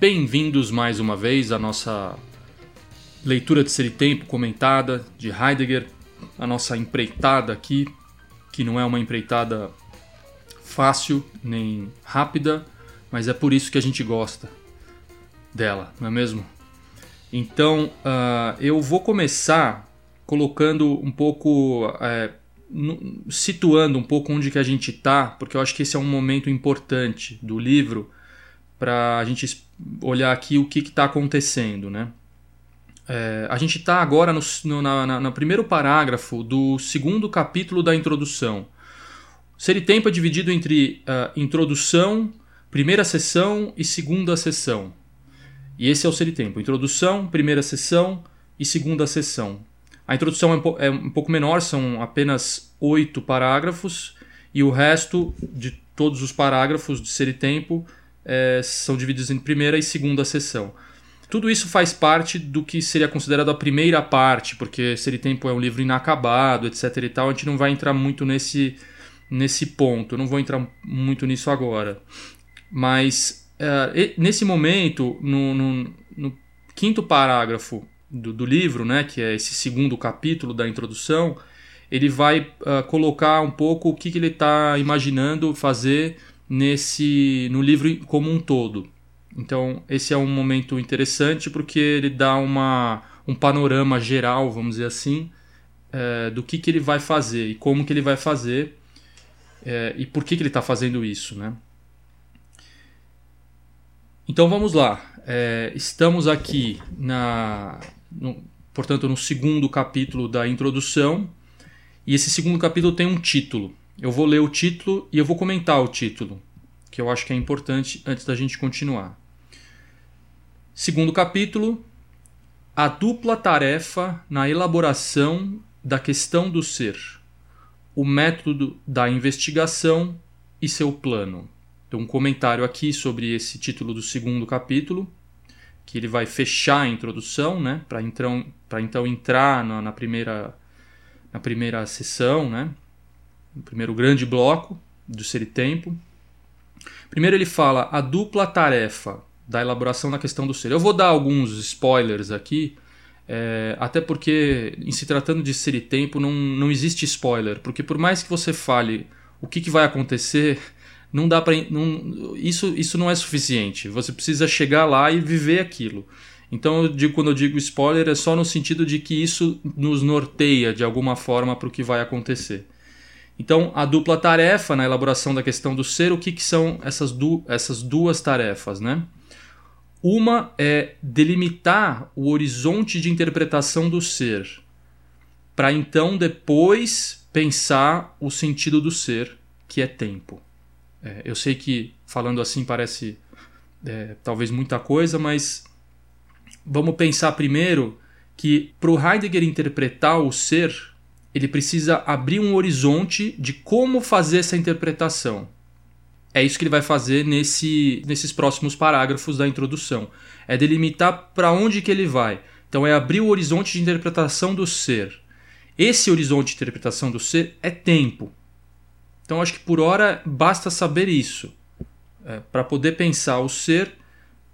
Bem-vindos mais uma vez à nossa leitura de Ser e Tempo comentada de Heidegger, a nossa empreitada aqui, que não é uma empreitada fácil nem rápida, mas é por isso que a gente gosta dela, não é mesmo? Então uh, eu vou começar colocando um pouco, no, situando um pouco onde que a gente está, porque eu acho que esse é um momento importante do livro para a gente olhar aqui o que está acontecendo, né? É, a gente está agora no, no, na, no primeiro parágrafo do segundo capítulo da introdução. Ser e tempo é dividido entre uh, introdução, primeira sessão e segunda sessão. E esse é o ser e tempo: introdução, primeira sessão e segunda sessão. A introdução é um, é um pouco menor, são apenas oito parágrafos, e o resto de todos os parágrafos de ser e tempo é, são divididos em primeira e segunda sessão. Tudo isso faz parte do que seria considerado a primeira parte, porque Ser e Tempo é um livro inacabado, etc e tal. A gente não vai entrar muito nesse, nesse ponto, não vou entrar muito nisso agora. Mas uh, nesse momento, no, no, no quinto parágrafo do, do, livro, né, que é esse segundo capítulo da introdução, ele vai uh, colocar um pouco o que, que ele está imaginando fazer nesse no livro como um todo. Então, esse é um momento interessante porque ele dá uma, um panorama geral, vamos dizer assim, é, do que, que ele vai fazer e como que ele vai fazer é, e por que, que ele está fazendo isso. Né? Então, vamos lá. É, estamos aqui, na, no, portanto, no segundo capítulo da introdução e esse segundo capítulo tem um título. Eu vou ler o título e eu vou comentar o título, que eu acho que é importante antes da gente continuar. Segundo capítulo, a dupla tarefa na elaboração da questão do ser, o método da investigação e seu plano. Então, um comentário aqui sobre esse título do segundo capítulo, que ele vai fechar a introdução, né, para então, então entrar na, na primeira na primeira sessão, né? No primeiro grande bloco do Ser e Tempo. Primeiro ele fala a dupla tarefa da elaboração da questão do ser. Eu vou dar alguns spoilers aqui, é, até porque em se tratando de ser e tempo não, não existe spoiler, porque por mais que você fale o que, que vai acontecer, não dá para isso isso não é suficiente. Você precisa chegar lá e viver aquilo. Então, eu digo, quando eu digo spoiler, é só no sentido de que isso nos norteia de alguma forma para o que vai acontecer. Então, a dupla tarefa na elaboração da questão do ser, o que, que são essas, du essas duas tarefas? Né? Uma é delimitar o horizonte de interpretação do ser, para então depois pensar o sentido do ser, que é tempo. É, eu sei que falando assim parece é, talvez muita coisa, mas vamos pensar primeiro que para o Heidegger interpretar o ser, ele precisa abrir um horizonte de como fazer essa interpretação. É isso que ele vai fazer nesse, nesses próximos parágrafos da introdução. É delimitar para onde que ele vai. Então é abrir o horizonte de interpretação do ser. Esse horizonte de interpretação do ser é tempo. Então acho que por hora basta saber isso. É, para poder pensar o ser,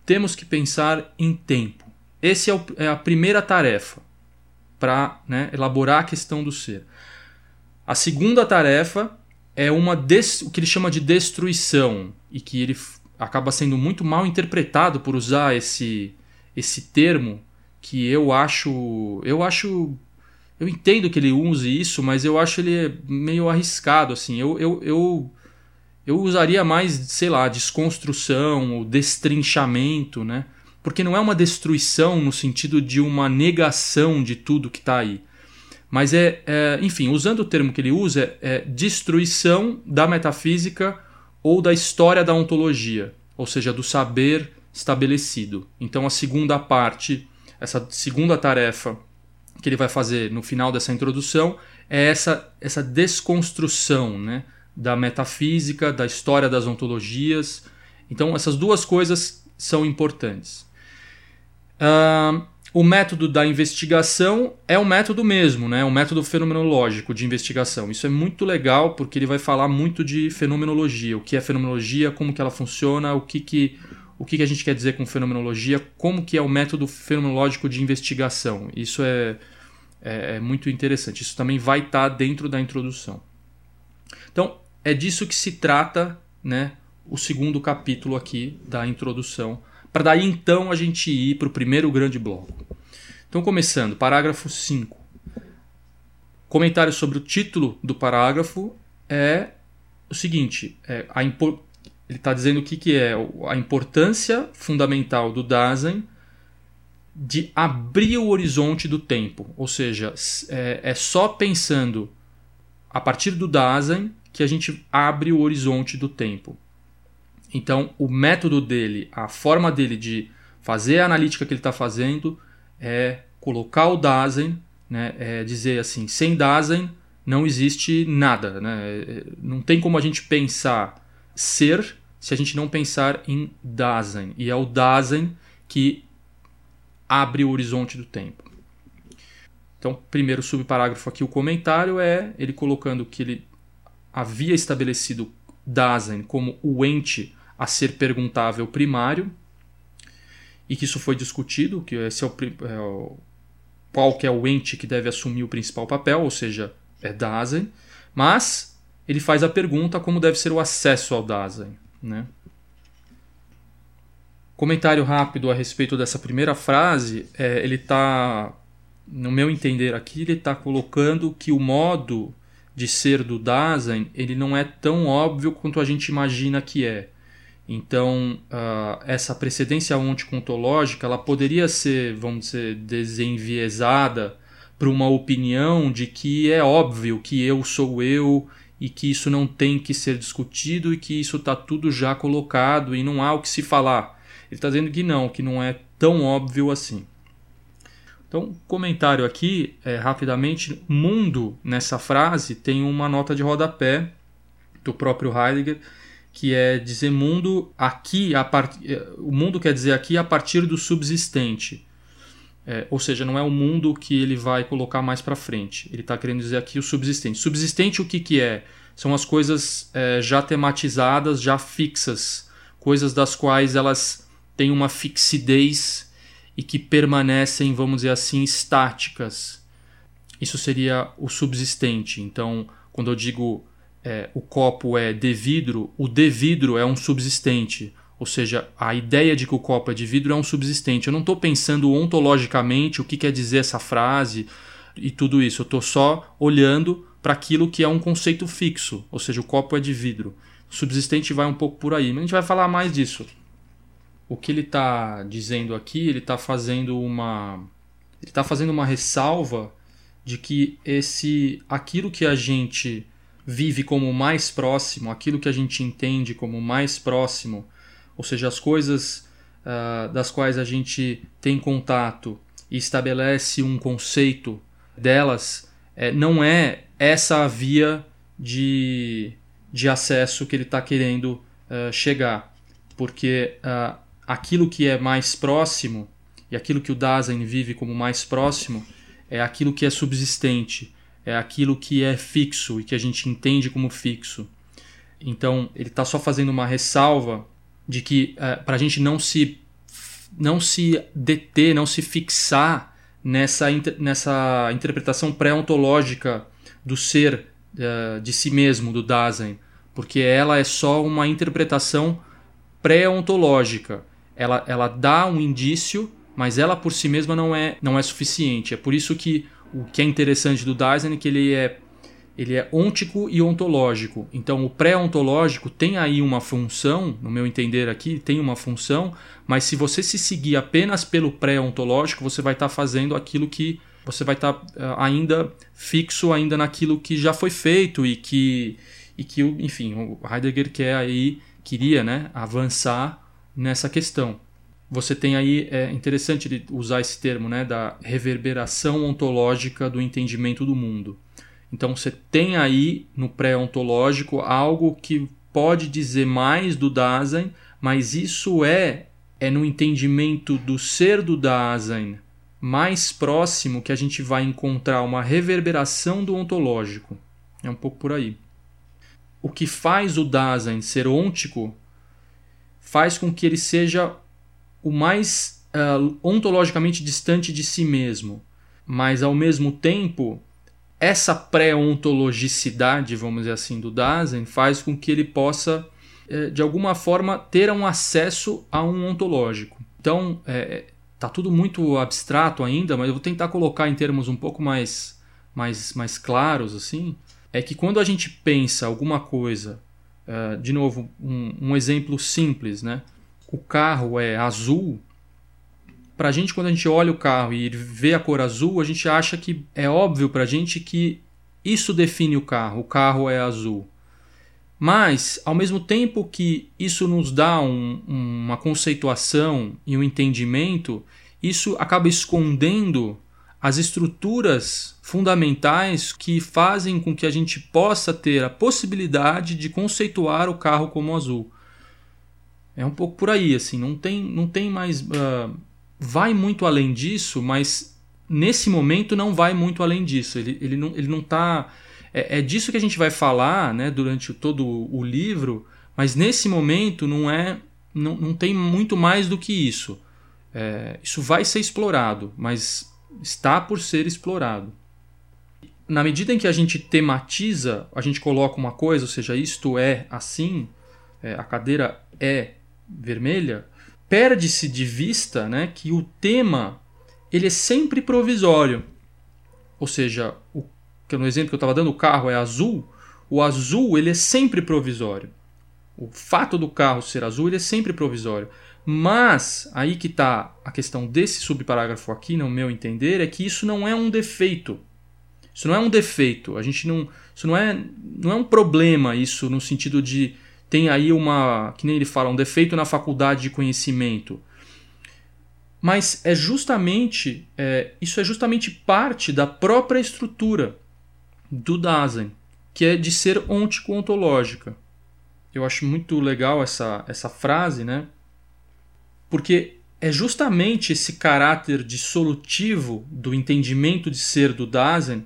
temos que pensar em tempo. Essa é, é, a primeira tarefa para né, elaborar a questão do ser. A segunda tarefa é uma o que ele chama de destruição e que ele acaba sendo muito mal interpretado por usar esse esse termo que eu acho eu acho eu entendo que ele use isso mas eu acho ele meio arriscado assim eu, eu, eu, eu usaria mais sei lá desconstrução ou destrinchamento né porque não é uma destruição no sentido de uma negação de tudo que está aí. Mas é, é, enfim, usando o termo que ele usa, é destruição da metafísica ou da história da ontologia, ou seja, do saber estabelecido. Então, a segunda parte, essa segunda tarefa que ele vai fazer no final dessa introdução é essa, essa desconstrução né, da metafísica, da história das ontologias. Então, essas duas coisas são importantes. Uh, o método da investigação é o método mesmo, né? o método fenomenológico de investigação. Isso é muito legal porque ele vai falar muito de fenomenologia, o que é fenomenologia, como que ela funciona, o que, que o que, que a gente quer dizer com fenomenologia, como que é o método fenomenológico de investigação. Isso é, é, é muito interessante. Isso também vai estar tá dentro da introdução. Então, é disso que se trata né, o segundo capítulo aqui da introdução, para daí então a gente ir para o primeiro grande bloco. Então, começando, parágrafo 5. Comentário sobre o título do parágrafo é o seguinte: é a impor ele está dizendo o que, que é a importância fundamental do Dasein de abrir o horizonte do tempo. Ou seja, é, é só pensando a partir do Dasein que a gente abre o horizonte do tempo. Então, o método dele, a forma dele de fazer a analítica que ele está fazendo é colocar o Dasein, né, é dizer assim, sem Dasein não existe nada. Né? É, não tem como a gente pensar ser se a gente não pensar em Dasein. E é o Dasein que abre o horizonte do tempo. Então, primeiro subparágrafo aqui, o comentário é ele colocando que ele havia estabelecido Dasein como o ente a ser perguntável primário e que isso foi discutido, que esse é o, é o qual que é o ente que deve assumir o principal papel, ou seja, é Dasein, mas ele faz a pergunta como deve ser o acesso ao Dasein. Né? Comentário rápido a respeito dessa primeira frase, é, ele está, no meu entender aqui, ele está colocando que o modo de ser do Dasein ele não é tão óbvio quanto a gente imagina que é. Então, uh, essa precedência onticontológica ela poderia ser, vamos dizer, desenviesada para uma opinião de que é óbvio que eu sou eu e que isso não tem que ser discutido e que isso está tudo já colocado e não há o que se falar. Ele está dizendo que não, que não é tão óbvio assim. Então, comentário aqui, é, rapidamente, mundo nessa frase tem uma nota de rodapé do próprio Heidegger, que é dizer mundo aqui, a part... É, o mundo quer dizer aqui a partir do subsistente. É, ou seja, não é o mundo que ele vai colocar mais para frente. Ele está querendo dizer aqui o subsistente. Subsistente o que, que é? São as coisas é, já tematizadas, já fixas, coisas das quais elas têm uma fixidez e que permanecem, vamos dizer assim, estáticas. Isso seria o subsistente. Então, quando eu digo é, o copo é de vidro, o de vidro é um subsistente. Ou seja, a ideia de que o copo é de vidro é um subsistente. Eu não estou pensando ontologicamente o que quer dizer essa frase e tudo isso. Eu estou só olhando para aquilo que é um conceito fixo, ou seja, o copo é de vidro. O subsistente vai um pouco por aí, mas a gente vai falar mais disso. O que ele está dizendo aqui, ele está fazendo uma, ele está fazendo uma ressalva de que esse, aquilo que a gente vive como mais próximo, aquilo que a gente entende como mais próximo ou seja, as coisas uh, das quais a gente tem contato e estabelece um conceito delas, é, não é essa a via de, de acesso que ele está querendo uh, chegar. Porque uh, aquilo que é mais próximo, e aquilo que o Dasein vive como mais próximo, é aquilo que é subsistente, é aquilo que é fixo e que a gente entende como fixo. Então, ele está só fazendo uma ressalva de que é, para a gente não se não se deter, não se fixar nessa, nessa interpretação pré-ontológica do ser uh, de si mesmo, do Dasein, porque ela é só uma interpretação pré-ontológica. Ela, ela dá um indício, mas ela por si mesma não é, não é suficiente. É por isso que o que é interessante do Dasein é que ele é ele é ôntico e ontológico. Então, o pré-ontológico tem aí uma função, no meu entender aqui, tem uma função, mas se você se seguir apenas pelo pré-ontológico, você vai estar tá fazendo aquilo que você vai estar tá, uh, ainda fixo ainda naquilo que já foi feito e que e que, enfim, o Heidegger quer aí queria, né, avançar nessa questão. Você tem aí é interessante usar esse termo, né, da reverberação ontológica do entendimento do mundo. Então você tem aí no pré-ontológico algo que pode dizer mais do Dasein, mas isso é é no entendimento do ser do Dasein mais próximo que a gente vai encontrar uma reverberação do ontológico. É um pouco por aí. O que faz o Dasein ser ôntico faz com que ele seja o mais uh, ontologicamente distante de si mesmo. Mas, ao mesmo tempo, essa pré-ontologicidade, vamos dizer assim, do Dasein faz com que ele possa, uh, de alguma forma, ter um acesso a um ontológico. Então, é, tá tudo muito abstrato ainda, mas eu vou tentar colocar em termos um pouco mais, mais, mais claros, assim. É que quando a gente pensa alguma coisa Uh, de novo, um, um, exemplo simples, né? O carro é azul. Para a gente, quando a gente olha o carro e vê a cor azul, a gente acha que é óbvio para a gente que isso define o carro. O carro é azul. Mas, ao mesmo tempo que isso nos dá um, uma conceituação e um entendimento, isso acaba escondendo as estruturas fundamentais que fazem com que a gente possa ter a possibilidade de conceituar o carro como azul. É um pouco por aí, assim, não tem, não tem mais. Uh, vai muito além disso, mas nesse momento não vai muito além disso. Ele, ele não está. Ele não tá, é, é disso que a gente vai falar né, durante todo o livro, mas nesse momento não é. Não, não tem muito mais do que isso. É, isso vai ser explorado, mas está por ser explorado. Na medida em que a gente tematiza, a gente coloca uma coisa, ou seja, isto é assim, é, a cadeira é vermelha, perde-se de vista né, que o tema ele é sempre provisório. Ou seja, o, no exemplo que eu estava dando, o carro é azul, o azul ele é sempre provisório. O fato do carro ser azul ele é sempre provisório. Mas aí que está a questão desse subparágrafo aqui, no meu entender, é que isso não é um defeito. Isso não é um defeito. A gente não, isso não é, não é um problema isso no sentido de tem aí uma, que nem ele fala, um defeito na faculdade de conhecimento. Mas é justamente, é, isso é justamente parte da própria estrutura do Dasein, que é de ser ontico-ontológica. Eu acho muito legal essa, essa frase, né? Porque é justamente esse caráter dissolutivo do entendimento de ser do Dasein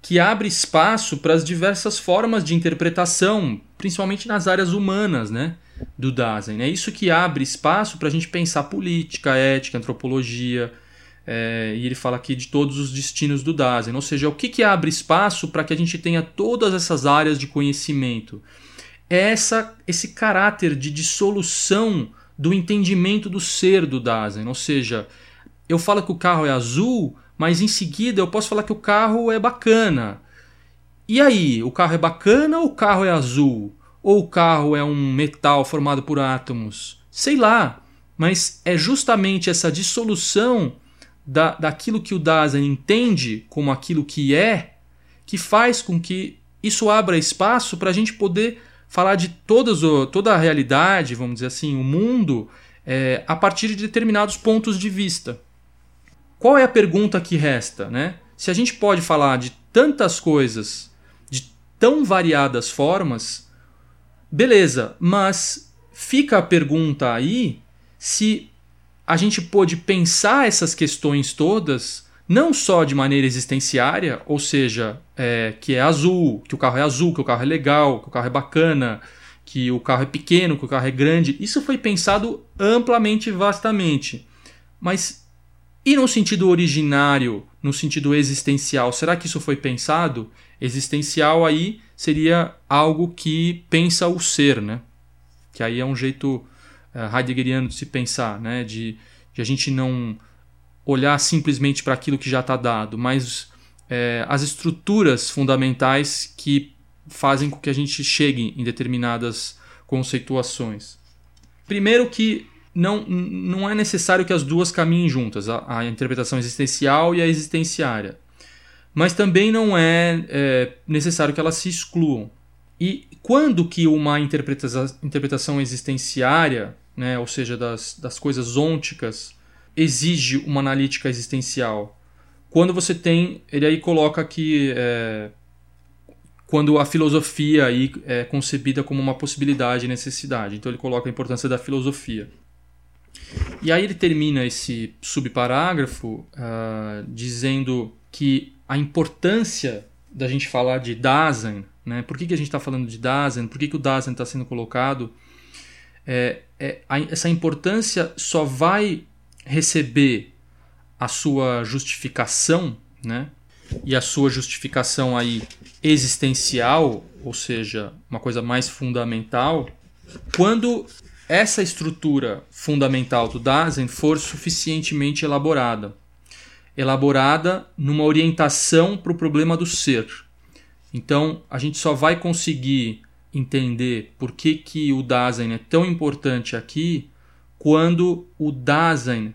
que abre espaço para as diversas formas de interpretação, principalmente nas áreas humanas né, do Dasein. É isso que abre espaço para a gente pensar política, ética, antropologia. É, e ele fala aqui de todos os destinos do Dasein. Ou seja, o que, que abre espaço para que a gente tenha todas essas áreas de conhecimento? É essa, esse caráter de dissolução do entendimento do ser do Dasein. Ou seja, eu falo que o carro é azul, mas em seguida eu posso falar que o carro é bacana. E aí, o carro é bacana ou o carro é azul? Ou o carro é um metal formado por átomos? Sei lá, mas é justamente essa dissolução da, daquilo que o Dasein entende como aquilo que é que faz com que isso abra espaço para a gente poder falar de todas toda a realidade, vamos dizer assim, o mundo, é, a partir de determinados pontos de vista. Qual é a pergunta que resta? Né? Se a gente pode falar de tantas coisas, tão variadas formas, beleza, mas fica a pergunta aí se a gente pôde pensar essas questões todas não só de maneira existenciária, ou seja, é, que é azul, que o carro é azul, que o carro é legal, que o carro é bacana, que o carro é pequeno, que o carro é grande. Isso foi pensado amplamente vastamente. Mas e no sentido originário, no sentido existencial, será que isso foi pensado? Existencial aí seria algo que pensa o ser, né? Que aí é um jeito uh, heideggeriano de se pensar, né? De, de a gente não olhar simplesmente para aquilo que já está dado, mas é, as estruturas fundamentais que fazem com que a gente chegue em determinadas conceituações. Primeiro que não, não é necessário que as duas caminhem juntas, a, a interpretação existencial e a existenciária. Mas também não é, é, necessário que elas se excluam. E quando que uma interpretação, interpretação existenciária, né, ou seja, das, das coisas ônticas, exige uma analítica existencial. Quando você tem, ele aí coloca que é, quando a filosofia aí é concebida como uma possibilidade e necessidade. Então ele coloca a importância da filosofia. E aí ele termina esse subparágrafo uh, dizendo que a importância da gente falar de Dasein, né? por que, que a gente está falando de Dasein, por que, que o Dasein está sendo colocado, é, é, a, essa importância só vai receber a sua justificação, né? E a sua justificação aí existencial, ou seja, uma coisa mais fundamental, quando essa estrutura fundamental do Dasein for suficientemente elaborada. Elaborada numa orientação para o problema do ser. Então, a gente só vai conseguir entender por que, que o Dasein é tão importante aqui quando o Dasein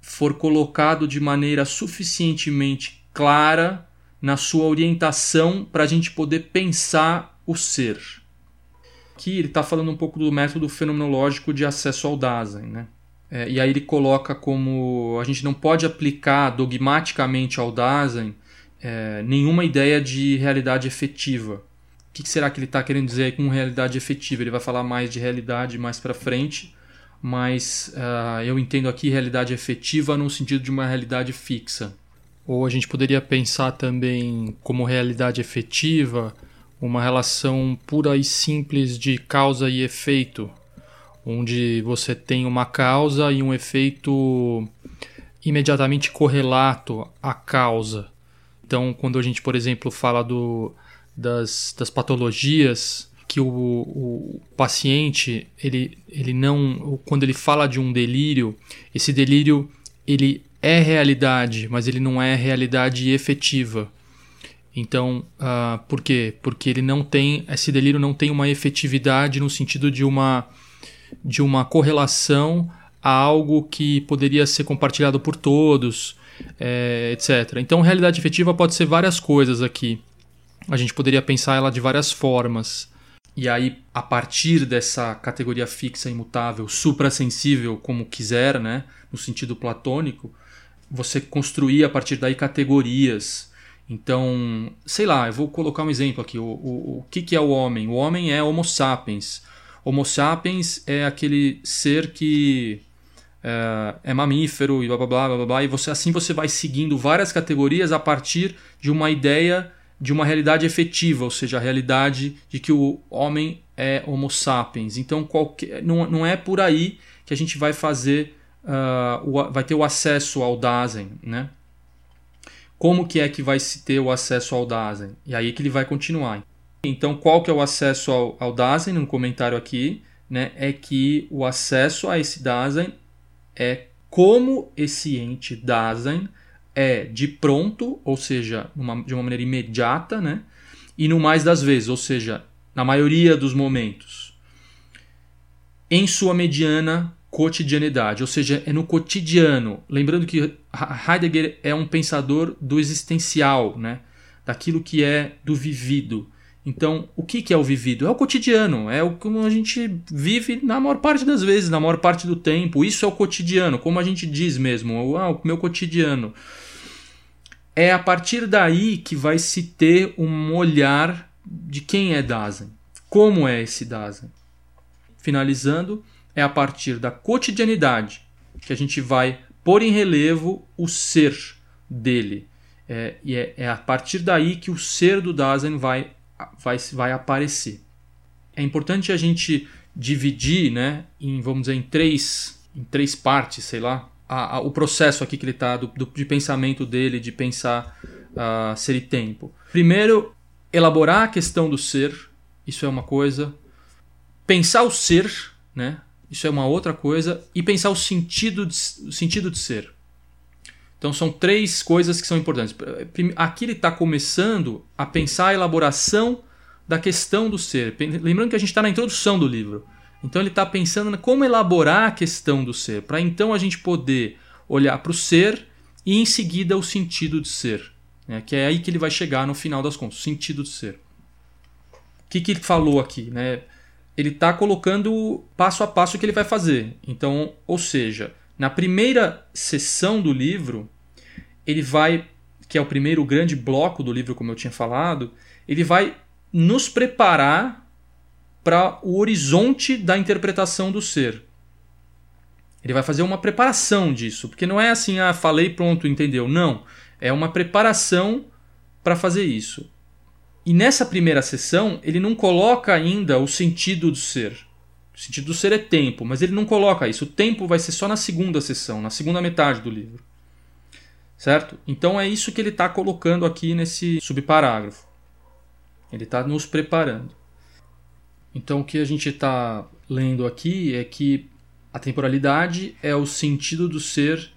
for colocado de maneira suficientemente clara na sua orientação para a gente poder pensar o ser. Aqui ele está falando um pouco do método fenomenológico de acesso ao Dasein. Né? É, e aí ele coloca como a gente não pode aplicar dogmaticamente ao Dasein é, nenhuma ideia de realidade efetiva. O que será que ele está querendo dizer com realidade efetiva? Ele vai falar mais de realidade mais para frente, mas uh, eu entendo aqui realidade efetiva no sentido de uma realidade fixa. Ou a gente poderia pensar também como realidade efetiva uma relação pura e simples de causa e efeito, onde você tem uma causa e um efeito imediatamente correlato à causa. Então, quando a gente, por exemplo, fala do, das, das patologias, que o, o paciente, ele, ele não. Quando ele fala de um delírio, esse delírio ele é realidade, mas ele não é realidade efetiva. Então, uh, por quê? Porque ele não tem, esse delírio não tem uma efetividade no sentido de uma, de uma correlação a algo que poderia ser compartilhado por todos, é, etc. Então, realidade efetiva pode ser várias coisas aqui. A gente poderia pensar ela de várias formas. E aí, a partir dessa categoria fixa, imutável, suprassensível, como quiser, né, no sentido platônico, você construir a partir daí categorias então, sei lá, eu vou colocar um exemplo aqui. O, o, o que, que é o homem? O homem é Homo sapiens. Homo sapiens é aquele ser que é, é mamífero e blá blá blá blá blá. E você, assim você vai seguindo várias categorias a partir de uma ideia de uma realidade efetiva, ou seja, a realidade de que o homem é Homo sapiens. Então, qualquer, não, não é por aí que a gente vai fazer, uh, o, vai ter o acesso ao Dasein, né? Como que é que vai se ter o acesso ao Dasein? E aí que ele vai continuar. Então, qual que é o acesso ao, ao Dasein? Um comentário aqui, né, é que o acesso a esse Dasein é como esse ente Dasein é de pronto, ou seja, de uma maneira imediata, né, e no mais das vezes, ou seja, na maioria dos momentos, em sua mediana cotidianidade, ou seja, é no cotidiano. Lembrando que Heidegger é um pensador do existencial, né? daquilo que é do vivido. Então, o que, que é o vivido? É o cotidiano, é o como a gente vive na maior parte das vezes, na maior parte do tempo. Isso é o cotidiano, como a gente diz mesmo, ah, o meu cotidiano. É a partir daí que vai se ter um olhar de quem é Dasein, como é esse Dasein. Finalizando, é a partir da cotidianidade que a gente vai pôr em relevo o ser dele. É, e é, é, a partir daí que o ser do Dasein vai, vai, vai aparecer. É importante a gente dividir né, em, vamos dizer, em três, em três partes, sei lá, a, a, o processo aqui que ele está, de pensamento dele, de pensar uh, ser e tempo. Primeiro, elaborar a questão do ser, isso é uma coisa. Pensar o ser, né? Isso é uma outra coisa. E pensar o sentido de, o sentido de ser. Então são três coisas que são importantes. Aqui ele está começando a pensar a elaboração da questão do ser. Lembrando que a gente está na introdução do livro. Então ele está pensando como elaborar a questão do ser, para então a gente poder olhar para o ser e em seguida o sentido de ser. Né? Que é aí que ele vai chegar no final das contas, o sentido de ser. O que, que ele falou aqui? Né? Ele está colocando passo a passo o que ele vai fazer. Então, ou seja, na primeira sessão do livro, ele vai, que é o primeiro grande bloco do livro, como eu tinha falado, ele vai nos preparar para o horizonte da interpretação do ser. Ele vai fazer uma preparação disso, porque não é assim, ah, falei, pronto, entendeu. Não, é uma preparação para fazer isso. E nessa primeira sessão, ele não coloca ainda o sentido do ser. O sentido do ser é tempo, mas ele não coloca isso. O tempo vai ser só na segunda sessão, na segunda metade do livro. Certo? Então é isso que ele está colocando aqui nesse subparágrafo. Ele está nos preparando. Então o que a gente está lendo aqui é que a temporalidade é o sentido do ser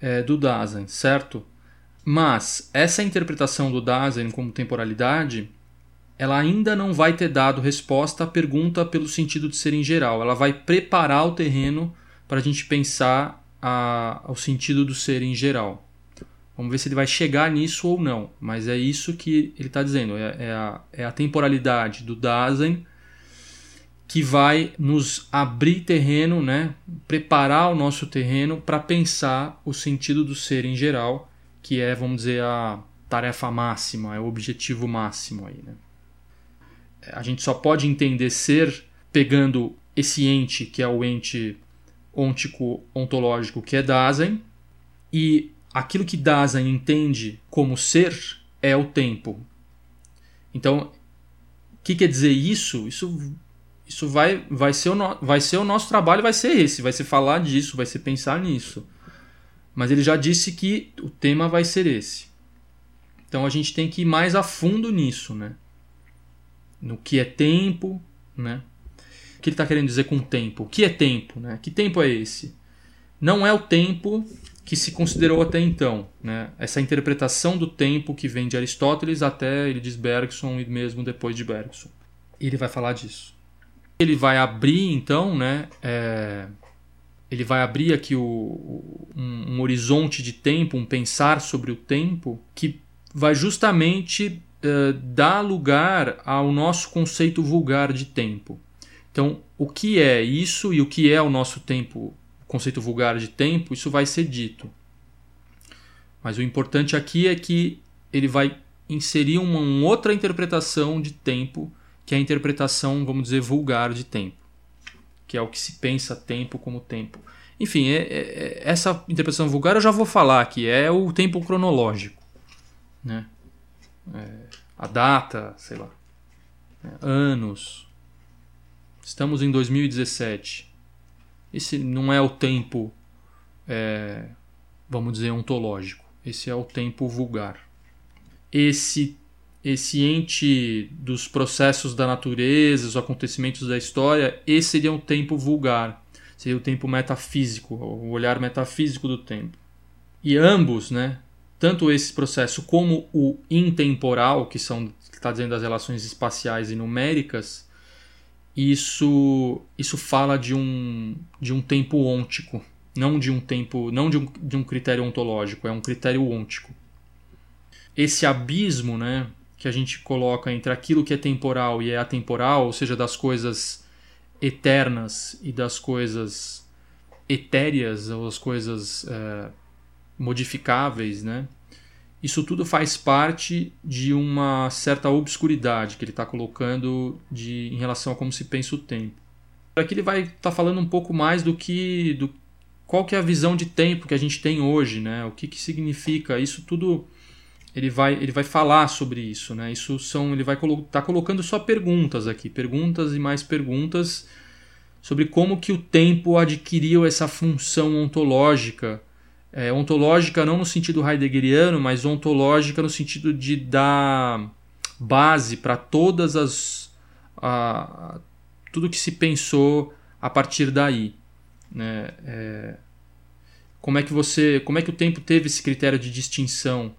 é, do Dasein, certo? Mas essa interpretação do Dasein como temporalidade, ela ainda não vai ter dado resposta à pergunta pelo sentido de ser em geral. Ela vai preparar o terreno para a gente pensar a, o sentido do ser em geral. Vamos ver se ele vai chegar nisso ou não. Mas é isso que ele está dizendo. É, é, a, é a temporalidade do Dasein que vai nos abrir terreno, né? preparar o nosso terreno para pensar o sentido do ser em geral, que é, vamos dizer, a tarefa máxima, é o objetivo máximo aí. Né? A gente só pode entender ser pegando esse ente, que é o ente ôntico ontológico, que é Dasein, e aquilo que Dasein entende como ser é o tempo. Então, o que quer dizer isso? Isso isso vai, vai, ser o no, vai ser o nosso trabalho, vai ser esse, vai ser falar disso, vai ser pensar nisso. Mas ele já disse que o tema vai ser esse. Então a gente tem que ir mais a fundo nisso, né? No que é tempo, né? O que ele está querendo dizer com tempo? O que é tempo, né? Que tempo é esse? Não é o tempo que se considerou até então, né? Essa interpretação do tempo que vem de Aristóteles até ele diz Bergson e mesmo depois de Bergson. Ele vai falar disso. Ele vai abrir, então, né? É, ele vai abrir aqui o, um, um, horizonte de tempo, um pensar sobre o tempo, que vai justamente é, dar lugar ao nosso conceito vulgar de tempo. Então, o que é isso e o que é o nosso tempo, conceito vulgar de tempo, isso vai ser dito. Mas o importante aqui é que ele vai inserir uma, uma outra interpretação de tempo que é a interpretação, vamos dizer, vulgar de tempo, que é o que se pensa tempo como tempo. Enfim, é, é, é, essa interpretação vulgar eu já vou falar aqui, é o tempo cronológico. Né? É, a data, sei lá, né? anos. Estamos em 2017. Esse não é o tempo, é, vamos dizer, ontológico. Esse é o tempo vulgar. Esse esse ente dos processos da natureza, os acontecimentos da história, esse seria um tempo vulgar, seria o tempo metafísico, o olhar metafísico do tempo. E ambos, né, tanto esse processo como o intemporal, que são está dizendo das relações espaciais e numéricas, isso isso fala de um de um tempo ôntico, não de um tempo, não de um, de um critério ontológico, é um critério ôntico. Esse abismo, né, que a gente coloca entre aquilo que é temporal e é atemporal, ou seja, das coisas eternas e das coisas etéreas, ou as coisas é, modificáveis, né? Isso tudo faz parte de uma certa obscuridade que ele está colocando de, em relação a como se pensa o tempo. Aqui ele vai estar tá falando um pouco mais do que do qual que é a visão de tempo que a gente tem hoje, né? O que, que significa isso tudo ele vai, ele vai falar sobre isso, né? Isso são, ele vai estar tá colocando só perguntas aqui, perguntas e mais perguntas sobre como que o tempo adquiriu essa função ontológica, é, ontológica não no sentido heideggeriano, mas ontológica no sentido de dar base para todas as a, tudo que se pensou a partir daí, né? É, como é que você, como é que o tempo teve esse critério de distinção?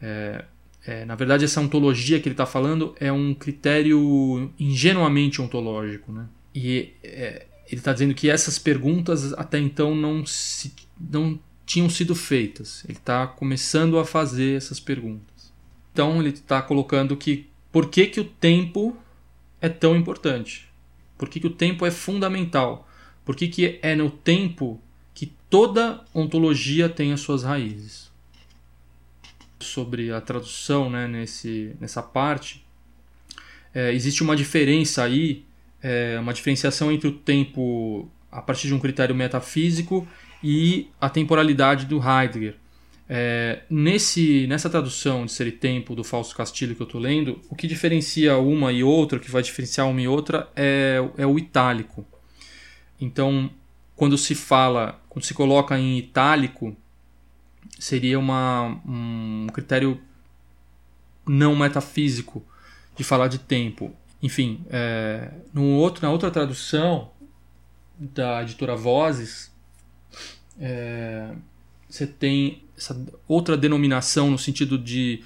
É, é, na verdade, essa ontologia que ele está falando é um critério ingenuamente ontológico. Né? E é, ele está dizendo que essas perguntas até então não, se, não tinham sido feitas. Ele está começando a fazer essas perguntas. Então, ele está colocando que por que, que o tempo é tão importante? Por que, que o tempo é fundamental? Por que, que é no tempo que toda ontologia tem as suas raízes? Sobre a tradução né, nesse, nessa parte, é, existe uma diferença aí, é, uma diferenciação entre o tempo a partir de um critério metafísico e a temporalidade do Heidegger. É, nesse, nessa tradução de Ser e Tempo do Fausto Castilho que eu estou lendo, o que diferencia uma e outra, o que vai diferenciar uma e outra, é, é o itálico. Então, quando se fala, quando se coloca em itálico, seria uma, um critério não metafísico de falar de tempo. Enfim, é, no outro, na outra tradução da editora Vozes, é, você tem essa outra denominação no sentido de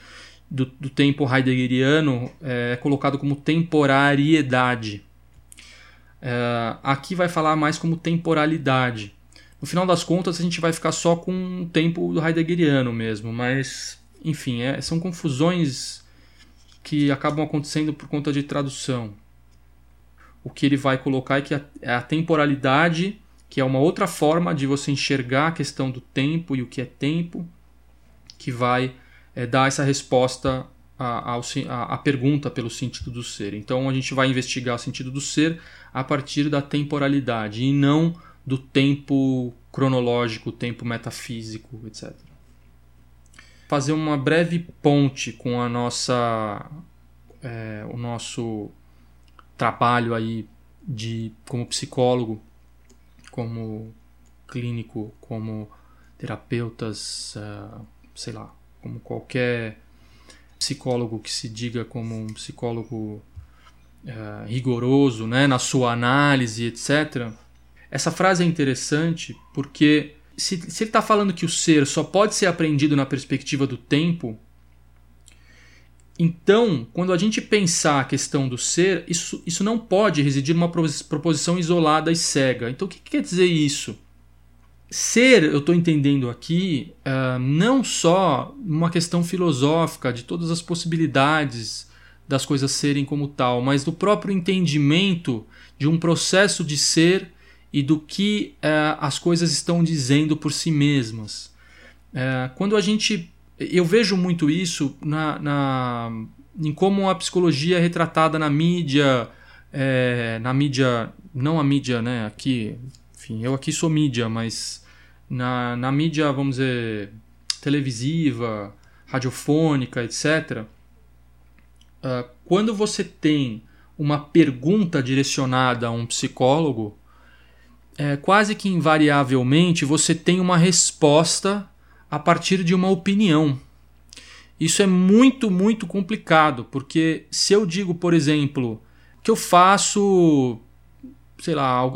do, do tempo heideggeriano é colocado como temporariedade. É, aqui vai falar mais como temporalidade. No final das contas, a gente vai ficar só com o tempo do heideggeriano mesmo, mas, enfim, é, são confusões que acabam acontecendo por conta de tradução. O que ele vai colocar é que a, é a temporalidade, que é uma outra forma de você enxergar a questão do tempo e o que é tempo, que vai é, dar essa resposta à, à, à pergunta pelo sentido do ser. Então a gente vai investigar o sentido do ser a partir da temporalidade e não do tempo cronológico, tempo metafísico, etc. Fazer uma breve ponte com a nossa, é, o nosso trabalho aí de como psicólogo, como clínico, como terapeutas, uh, sei lá, como qualquer psicólogo que se diga como um psicólogo uh, rigoroso né, na sua análise, etc. Essa frase é interessante porque se, se ele está falando que o ser só pode ser aprendido na perspectiva do tempo, então, quando a gente pensar a questão do ser, isso, isso não pode residir numa proposição isolada e cega. Então, o que, que quer dizer isso? ser, eu estou entendendo aqui, uh, não só uma questão filosófica de todas as possibilidades das coisas serem como tal, mas do próprio entendimento de um processo de ser e do que uh, as coisas estão dizendo por si mesmas. Uh, quando a gente. Eu vejo muito isso na, na, em como a psicologia é retratada na mídia, é, na mídia. Não a mídia, né? Aqui. Enfim, eu aqui sou mídia, mas na, na mídia, vamos dizer, televisiva, radiofônica, etc., quando você tem uma pergunta direcionada a um psicólogo, é, quase que invariavelmente você tem uma resposta a partir de uma opinião. Isso é muito, muito complicado, porque se eu digo, por exemplo, que eu faço sei lá,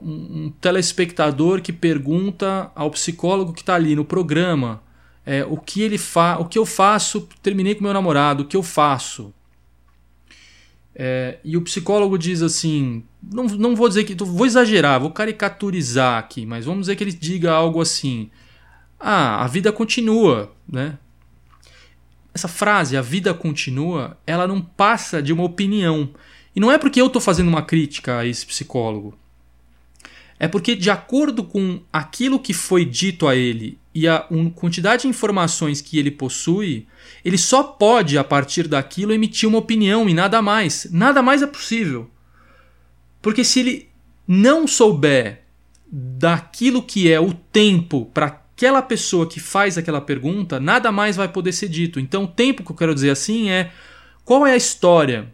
um telespectador que pergunta ao psicólogo que está ali no programa é, o que ele fa o que eu faço, terminei com meu namorado, o que eu faço. É, e o psicólogo diz assim, não, não vou dizer que, vou exagerar, vou caricaturizar aqui, mas vamos dizer que ele diga algo assim, ah, a vida continua, né? Essa frase, a vida continua, ela não passa de uma opinião. E não é porque eu estou fazendo uma crítica a esse psicólogo. É porque, de acordo com aquilo que foi dito a ele e a quantidade de informações que ele possui, ele só pode, a partir daquilo, emitir uma opinião e nada mais. Nada mais é possível. Porque se ele não souber daquilo que é o tempo para aquela pessoa que faz aquela pergunta, nada mais vai poder ser dito. Então, o tempo que eu quero dizer assim é qual é a história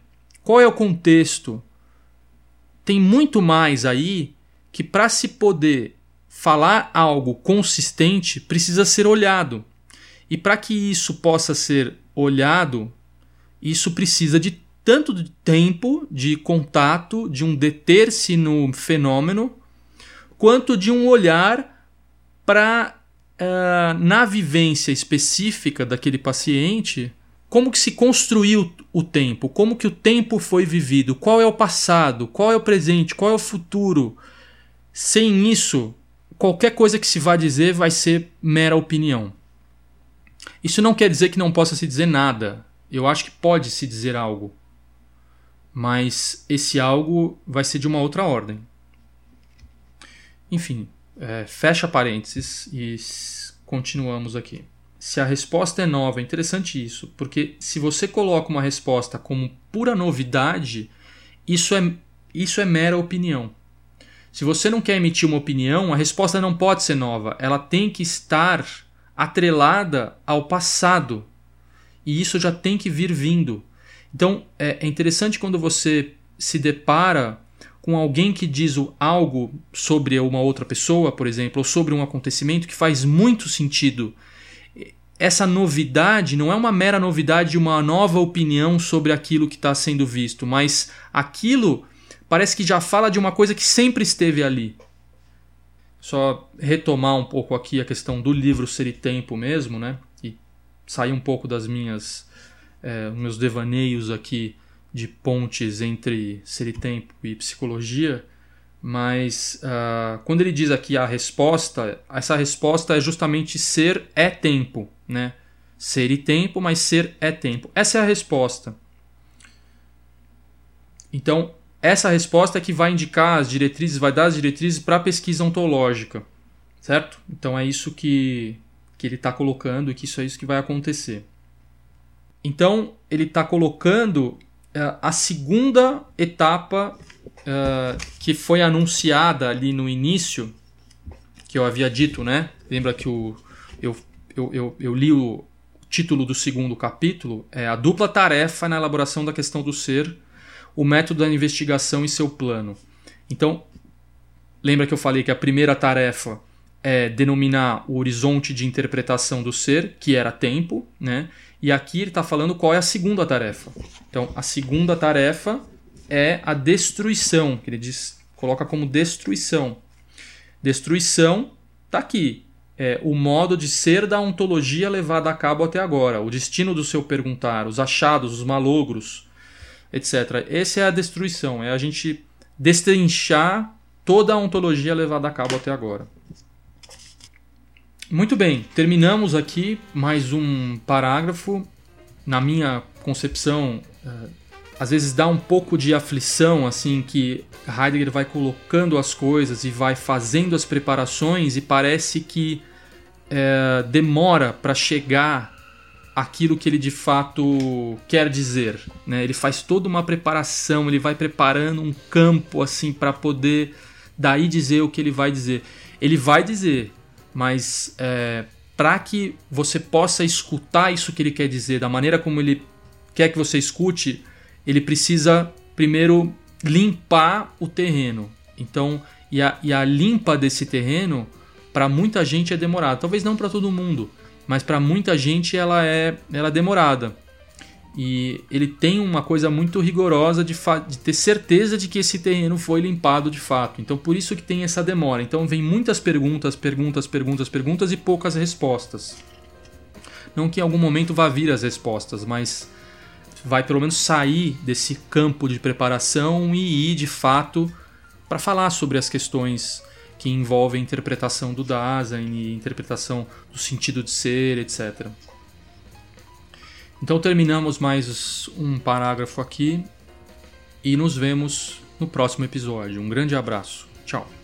qual é o contexto? Tem muito mais aí que para se poder falar algo consistente precisa ser olhado. E para que isso possa ser olhado, isso precisa de tanto de tempo de contato, de um deter-se no fenômeno, quanto de um olhar para, uh, na vivência específica daquele paciente, como que se construiu o tempo, como que o tempo foi vivido, qual é o passado, qual é o presente, qual é o futuro. Sem isso, qualquer coisa que se vá dizer vai ser mera opinião. Isso não quer dizer que não possa se dizer nada. Eu acho que pode se dizer algo. Mas esse algo vai ser de uma outra ordem. Enfim, é, fecha parênteses e continuamos aqui se a resposta é nova, é interessante isso, porque se você coloca uma resposta como pura novidade, isso é, isso é mera opinião. Se você não quer emitir uma opinião, a resposta não pode ser nova, ela tem que estar atrelada ao passado. E isso já tem que vir vindo. Então é, é interessante quando você se depara com alguém que diz algo sobre uma outra pessoa, por exemplo, ou sobre um acontecimento que faz muito sentido. Essa novidade não é uma mera novidade de uma nova opinião sobre aquilo que está sendo visto, mas aquilo parece que já fala de uma coisa que sempre esteve ali. Só retomar um pouco aqui a questão do livro Ser e Tempo mesmo, né? E sair um pouco das minhas é, meus devaneios aqui de pontes entre ser e tempo e psicologia, mas uh, quando ele diz aqui a resposta, essa resposta é justamente ser é tempo, né? Ser e tempo, mas ser é tempo. Essa é a resposta. Então, essa resposta é que vai indicar as diretrizes, vai dar as diretrizes para a pesquisa ontológica, certo? Então é isso que, que ele está colocando e que isso é isso que vai acontecer. Então ele está colocando uh, a segunda etapa uh, que foi anunciada ali no início, que eu havia dito, né? Lembra que o, eu, eu, eu, eu li o título do segundo capítulo? É a dupla tarefa na elaboração da questão do ser o método da investigação e seu plano. Então, lembra que eu falei que a primeira tarefa é denominar o horizonte de interpretação do ser, que era tempo, né? E aqui ele está falando qual é a segunda tarefa. Então, a segunda tarefa é a destruição, que ele diz, coloca como destruição. Destruição está aqui. É o modo de ser da ontologia levada a cabo até agora, o destino do seu perguntar, os achados, os malogros, etc. Essa é a destruição, é a gente destrinchar toda a ontologia levada a cabo até agora. Muito bem, terminamos aqui mais um parágrafo. Na minha concepção, eh, às vezes dá um pouco de aflição, assim, que Heidegger vai colocando as coisas e vai fazendo as preparações e parece que é, demora para chegar aquilo que ele de fato quer dizer. Né? Ele faz toda uma preparação, ele vai preparando um campo assim para poder daí dizer o que ele vai dizer. Ele vai dizer, mas é, para que você possa escutar isso que ele quer dizer da maneira como ele quer que você escute, ele precisa primeiro limpar o terreno. Então, e a, e a limpa desse terreno para muita gente é demorada. Talvez não para todo mundo, mas para muita gente ela é, ela é demorada. E ele tem uma coisa muito rigorosa de, de, ter certeza de que esse terreno foi limpado de fato. Então por isso que tem essa demora. Então vem muitas perguntas, perguntas, perguntas, perguntas e poucas respostas. Não que em algum momento vá vir as respostas, mas vai pelo menos sair desse campo de preparação e ir de fato para falar sobre as questões que envolve a interpretação do Dasein e interpretação do sentido de ser, etc. Então terminamos mais um parágrafo aqui e nos vemos no próximo episódio. Um grande abraço. Tchau.